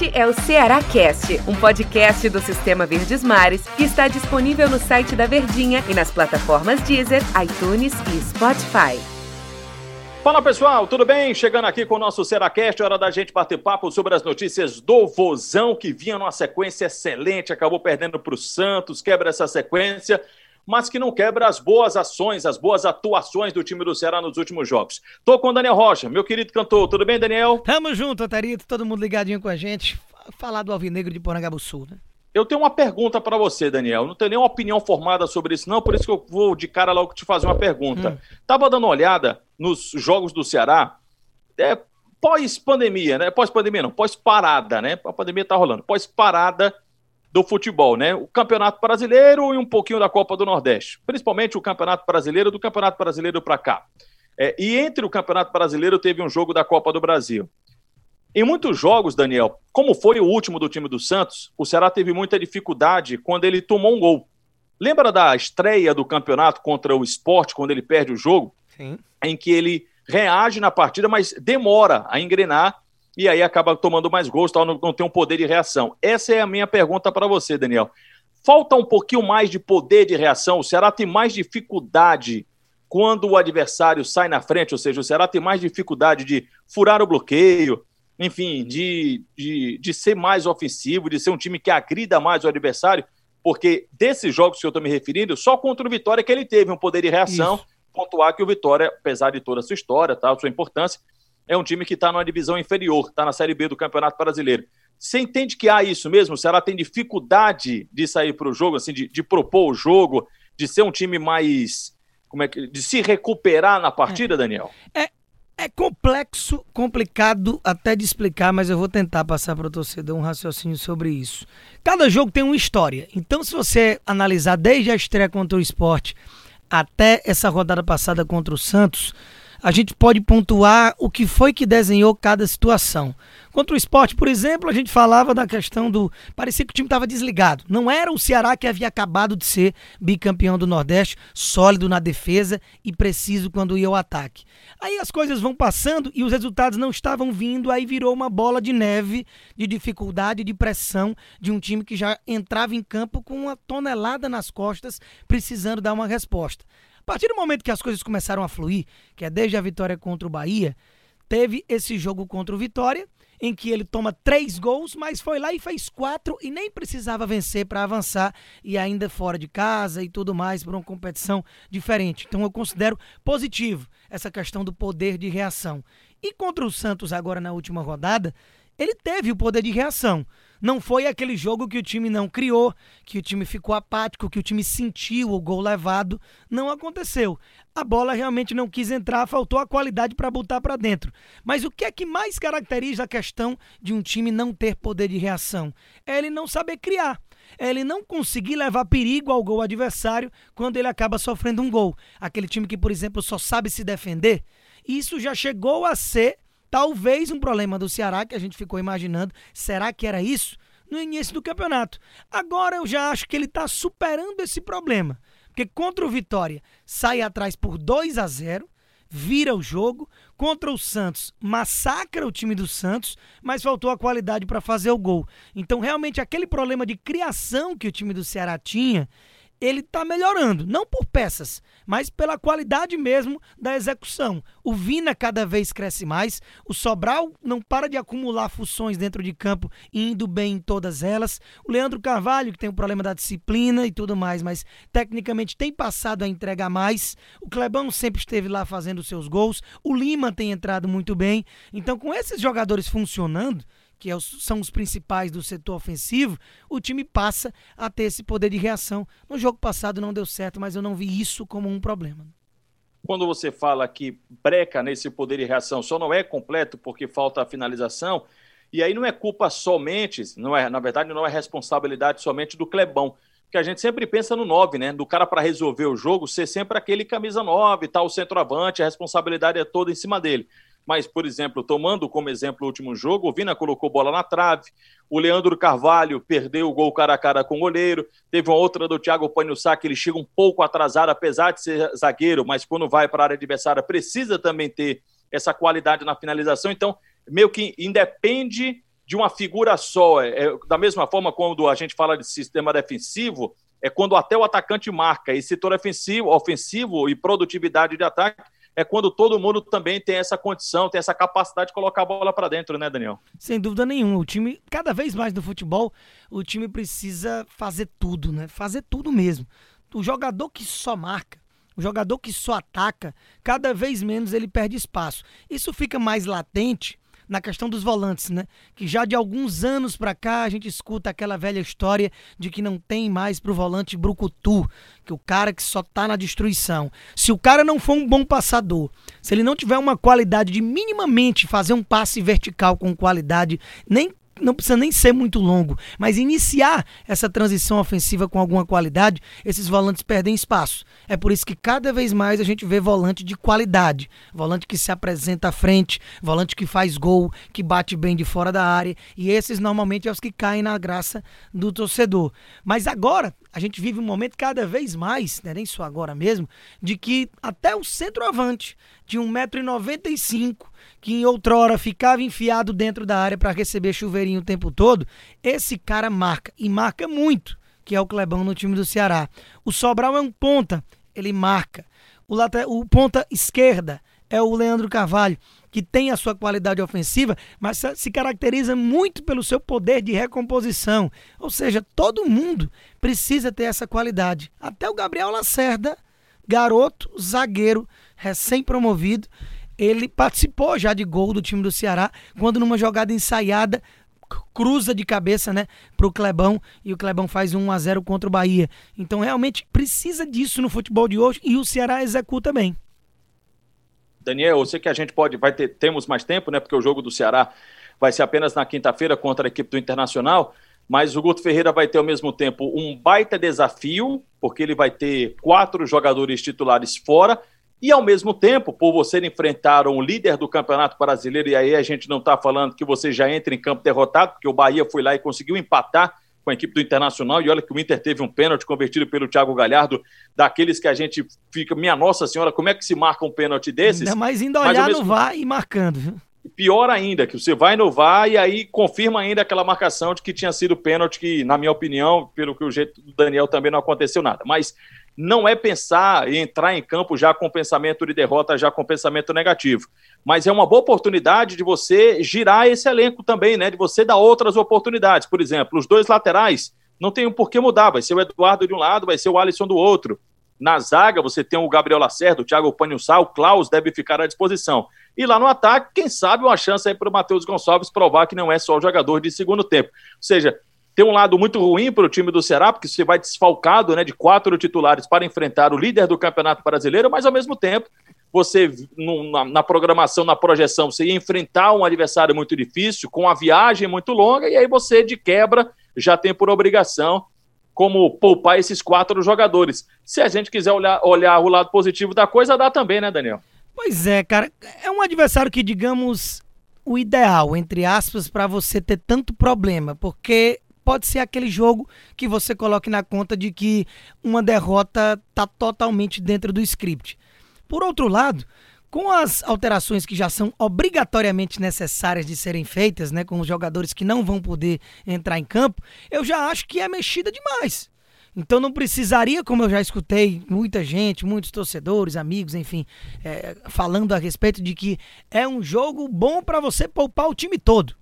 Este é o Ceará Cast, um podcast do Sistema Verdes Mares que está disponível no site da Verdinha e nas plataformas Deezer, iTunes e Spotify. Fala pessoal, tudo bem? Chegando aqui com o nosso Seracast, hora da gente bater papo sobre as notícias do Vozão, que vinha numa sequência excelente, acabou perdendo para o Santos, quebra essa sequência mas que não quebra as boas ações, as boas atuações do time do Ceará nos últimos jogos. Tô com o Daniel Rocha, meu querido cantor. Tudo bem, Daniel? Tamo junto, Otarito, todo mundo ligadinho com a gente. Falar do Alvinegro de Sul, né? Eu tenho uma pergunta para você, Daniel. Não tenho nenhuma opinião formada sobre isso, não, por isso que eu vou de cara logo te fazer uma pergunta. Hum. Tava dando uma olhada nos jogos do Ceará, é, pós-pandemia, né? Pós-pandemia não, pós-parada, né? A pandemia tá rolando. Pós-parada do futebol, né? O Campeonato Brasileiro e um pouquinho da Copa do Nordeste, principalmente o Campeonato Brasileiro do Campeonato Brasileiro para cá. É, e entre o Campeonato Brasileiro teve um jogo da Copa do Brasil. Em muitos jogos, Daniel, como foi o último do time do Santos, o Ceará teve muita dificuldade quando ele tomou um gol. Lembra da estreia do campeonato contra o esporte, quando ele perde o jogo? Sim. Em que ele reage na partida, mas demora a engrenar e aí acaba tomando mais gols, tal, não, não tem um poder de reação. Essa é a minha pergunta para você, Daniel. Falta um pouquinho mais de poder de reação? O Ceará tem mais dificuldade quando o adversário sai na frente, ou seja, o Ceará tem mais dificuldade de furar o bloqueio, enfim, de, de, de ser mais ofensivo, de ser um time que agrida mais o adversário, porque desses jogos que eu estou me referindo, só contra o Vitória que ele teve um poder de reação, Isso. pontuar que o Vitória, apesar de toda a sua história, tal, sua importância, é um time que está numa divisão inferior, está na Série B do Campeonato Brasileiro. Você entende que há isso mesmo? O Ceará tem dificuldade de sair para o jogo, assim, de, de, propor o jogo, de ser um time mais. Como é que. de se recuperar na partida, é. Daniel? É, é complexo, complicado até de explicar, mas eu vou tentar passar para o torcedor um raciocínio sobre isso. Cada jogo tem uma história. Então, se você analisar desde a estreia contra o esporte até essa rodada passada contra o Santos a gente pode pontuar o que foi que desenhou cada situação. Contra o esporte, por exemplo, a gente falava da questão do. Parecia que o time estava desligado. Não era o Ceará que havia acabado de ser bicampeão do Nordeste, sólido na defesa e preciso quando ia ao ataque. Aí as coisas vão passando e os resultados não estavam vindo, aí virou uma bola de neve de dificuldade, de pressão de um time que já entrava em campo com uma tonelada nas costas, precisando dar uma resposta partir do momento que as coisas começaram a fluir, que é desde a vitória contra o Bahia, teve esse jogo contra o Vitória, em que ele toma três gols, mas foi lá e fez quatro e nem precisava vencer para avançar e ainda fora de casa e tudo mais para uma competição diferente. Então eu considero positivo essa questão do poder de reação. E contra o Santos agora na última rodada, ele teve o poder de reação. Não foi aquele jogo que o time não criou, que o time ficou apático, que o time sentiu o gol levado. Não aconteceu. A bola realmente não quis entrar, faltou a qualidade para botar para dentro. Mas o que é que mais caracteriza a questão de um time não ter poder de reação? É ele não saber criar. É ele não conseguir levar perigo ao gol adversário quando ele acaba sofrendo um gol. Aquele time que, por exemplo, só sabe se defender. Isso já chegou a ser Talvez um problema do Ceará que a gente ficou imaginando, será que era isso? No início do campeonato. Agora eu já acho que ele está superando esse problema. Porque contra o Vitória sai atrás por 2 a 0 vira o jogo. Contra o Santos, massacra o time do Santos, mas faltou a qualidade para fazer o gol. Então, realmente, aquele problema de criação que o time do Ceará tinha, ele está melhorando, não por peças, mas pela qualidade mesmo da execução. O Vina cada vez cresce mais, o Sobral não para de acumular funções dentro de campo indo bem em todas elas. O Leandro Carvalho, que tem o problema da disciplina e tudo mais, mas tecnicamente tem passado a entregar mais. O Clebão sempre esteve lá fazendo seus gols. O Lima tem entrado muito bem. Então, com esses jogadores funcionando, que é são os principais do setor ofensivo, o time passa a ter esse poder de reação. No jogo passado não deu certo, mas eu não vi isso como um problema. Quando você fala que breca nesse poder de reação só não é completo porque falta a finalização, e aí não é culpa somente, não é, na verdade não é responsabilidade somente do Clebão, porque a gente sempre pensa no 9, né? Do cara para resolver o jogo ser sempre aquele camisa 9, tal, o centroavante, a responsabilidade é toda em cima dele mas, por exemplo, tomando como exemplo o último jogo, o Vina colocou bola na trave, o Leandro Carvalho perdeu o gol cara a cara com o goleiro, teve uma outra do Thiago Panhussá que ele chega um pouco atrasado, apesar de ser zagueiro, mas quando vai para a área adversária precisa também ter essa qualidade na finalização, então meio que independe de uma figura só. É, é, da mesma forma quando a gente fala de sistema defensivo, é quando até o atacante marca. E setor ofensivo, ofensivo e produtividade de ataque é quando todo mundo também tem essa condição, tem essa capacidade de colocar a bola para dentro, né, Daniel? Sem dúvida nenhuma. O time, cada vez mais no futebol, o time precisa fazer tudo, né? Fazer tudo mesmo. O jogador que só marca, o jogador que só ataca, cada vez menos ele perde espaço. Isso fica mais latente na questão dos volantes, né? Que já de alguns anos para cá a gente escuta aquela velha história de que não tem mais pro volante brucutu, que o cara que só tá na destruição. Se o cara não for um bom passador, se ele não tiver uma qualidade de minimamente fazer um passe vertical com qualidade, nem não precisa nem ser muito longo, mas iniciar essa transição ofensiva com alguma qualidade, esses volantes perdem espaço. É por isso que cada vez mais a gente vê volante de qualidade, volante que se apresenta à frente, volante que faz gol, que bate bem de fora da área, e esses normalmente é os que caem na graça do torcedor. Mas agora a gente vive um momento cada vez mais, né, nem só agora mesmo, de que até o centroavante de 1,95m, que em outrora ficava enfiado dentro da área para receber chuveirinho o tempo todo, esse cara marca, e marca muito, que é o Clebão no time do Ceará. O Sobral é um ponta, ele marca. O, lateral, o ponta esquerda é o Leandro Carvalho, que tem a sua qualidade ofensiva, mas se caracteriza muito pelo seu poder de recomposição. Ou seja, todo mundo precisa ter essa qualidade. Até o Gabriel Lacerda, garoto, zagueiro, recém-promovido, ele participou já de gol do time do Ceará, quando numa jogada ensaiada cruza de cabeça, né, pro Clebão e o Clebão faz 1 a 0 contra o Bahia. Então realmente precisa disso no futebol de hoje e o Ceará executa bem. Daniel, eu sei que a gente pode, vai ter, temos mais tempo, né? Porque o jogo do Ceará vai ser apenas na quinta-feira contra a equipe do Internacional, mas o Guto Ferreira vai ter ao mesmo tempo um baita desafio, porque ele vai ter quatro jogadores titulares fora, e ao mesmo tempo, por você enfrentar um líder do Campeonato Brasileiro, e aí a gente não está falando que você já entra em campo derrotado, porque o Bahia foi lá e conseguiu empatar com a equipe do Internacional, e olha que o Inter teve um pênalti convertido pelo Thiago Galhardo, daqueles que a gente fica, minha nossa senhora, como é que se marca um pênalti desses? Ainda mais indo olhar mesmo... no VAR e marcando, viu? Pior ainda, que você vai no VAR e aí confirma ainda aquela marcação de que tinha sido pênalti, que, na minha opinião, pelo que o jeito do Daniel também não aconteceu nada. Mas não é pensar em entrar em campo já com pensamento de derrota, já com pensamento negativo. Mas é uma boa oportunidade de você girar esse elenco também, né? De você dar outras oportunidades. Por exemplo, os dois laterais não tem por que mudar. Vai ser o Eduardo de um lado, vai ser o Alisson do outro. Na zaga, você tem o Gabriel Lacerda, o Thiago Panhussá, o Klaus deve ficar à disposição. E lá no ataque, quem sabe uma chance aí para o Matheus Gonçalves provar que não é só o jogador de segundo tempo. Ou seja, tem um lado muito ruim para o time do Ceará, porque você vai desfalcado né, de quatro titulares para enfrentar o líder do Campeonato Brasileiro, mas ao mesmo tempo, você, na, na, programação, na projeção, você ia enfrentar um adversário muito difícil, com uma viagem muito longa, e aí você, de quebra, já tem por obrigação como poupar esses quatro jogadores. Se a gente quiser olhar, olhar o lado positivo da coisa, dá também, né, Daniel? Pois é, cara. É um adversário que, digamos, o ideal, entre aspas, para você ter tanto problema, porque pode ser aquele jogo que você coloque na conta de que uma derrota está totalmente dentro do script. Por outro lado, com as alterações que já são obrigatoriamente necessárias de serem feitas, né, com os jogadores que não vão poder entrar em campo, eu já acho que é mexida demais. Então não precisaria, como eu já escutei muita gente, muitos torcedores, amigos, enfim, é, falando a respeito de que é um jogo bom para você poupar o time todo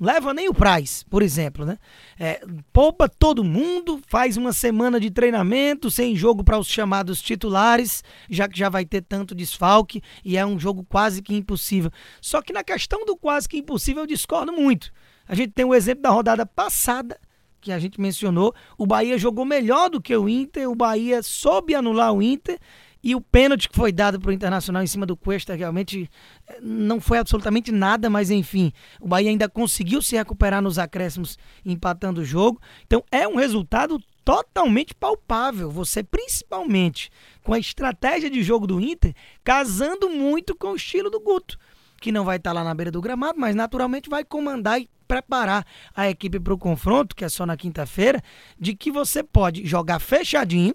leva nem o Price, por exemplo, né? É, poupa todo mundo, faz uma semana de treinamento sem jogo para os chamados titulares, já que já vai ter tanto desfalque e é um jogo quase que impossível. Só que na questão do quase que impossível eu discordo muito. A gente tem o exemplo da rodada passada, que a gente mencionou, o Bahia jogou melhor do que o Inter, o Bahia soube anular o Inter e o pênalti que foi dado para o Internacional em cima do Cuesta realmente eh, não foi absolutamente nada, mas enfim, o Bahia ainda conseguiu se recuperar nos acréscimos empatando o jogo. Então é um resultado totalmente palpável. Você, principalmente com a estratégia de jogo do Inter, casando muito com o estilo do Guto, que não vai estar lá na beira do gramado, mas naturalmente vai comandar e preparar a equipe para o confronto, que é só na quinta-feira, de que você pode jogar fechadinho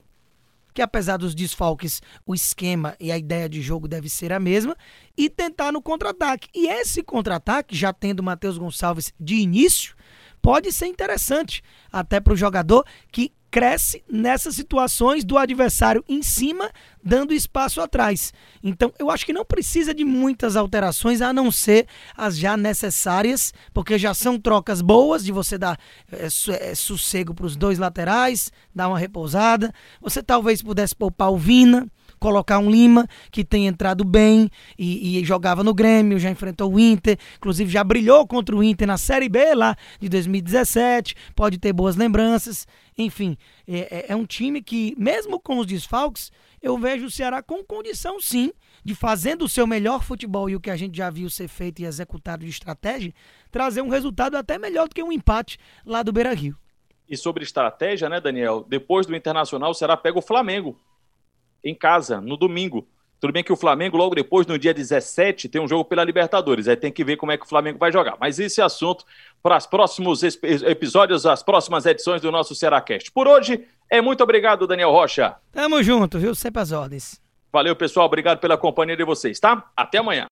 que apesar dos desfalques, o esquema e a ideia de jogo deve ser a mesma, e tentar no contra-ataque. E esse contra-ataque, já tendo o Matheus Gonçalves de início, pode ser interessante até para o jogador que cresce nessas situações do adversário em cima, dando espaço atrás. Então, eu acho que não precisa de muitas alterações, a não ser as já necessárias, porque já são trocas boas de você dar é, é, sossego para os dois laterais, dar uma repousada. Você talvez pudesse poupar o Vina colocar um Lima que tem entrado bem e, e, jogava no Grêmio, já enfrentou o Inter, inclusive já brilhou contra o Inter na Série B lá de 2017, pode ter boas lembranças. Enfim, é, é, é um time que, mesmo com os desfalques, eu vejo o Ceará com condição sim de fazendo o seu melhor futebol e o que a gente já viu ser feito e executado de estratégia, trazer um resultado até melhor do que um empate lá do Beira Rio. E sobre estratégia, né, Daniel? Depois do Internacional, o Ceará pega o Flamengo em casa, no domingo. Tudo bem que o Flamengo, logo depois, no dia 17, tem um jogo pela Libertadores. Aí tem que ver como é que o Flamengo vai jogar. Mas esse assunto para os próximos episódios, as próximas edições do nosso Cearacast. Por hoje, é muito obrigado, Daniel Rocha. Tamo junto, viu? Sempre as ordens. Valeu, pessoal. Obrigado pela companhia de vocês, tá? Até amanhã.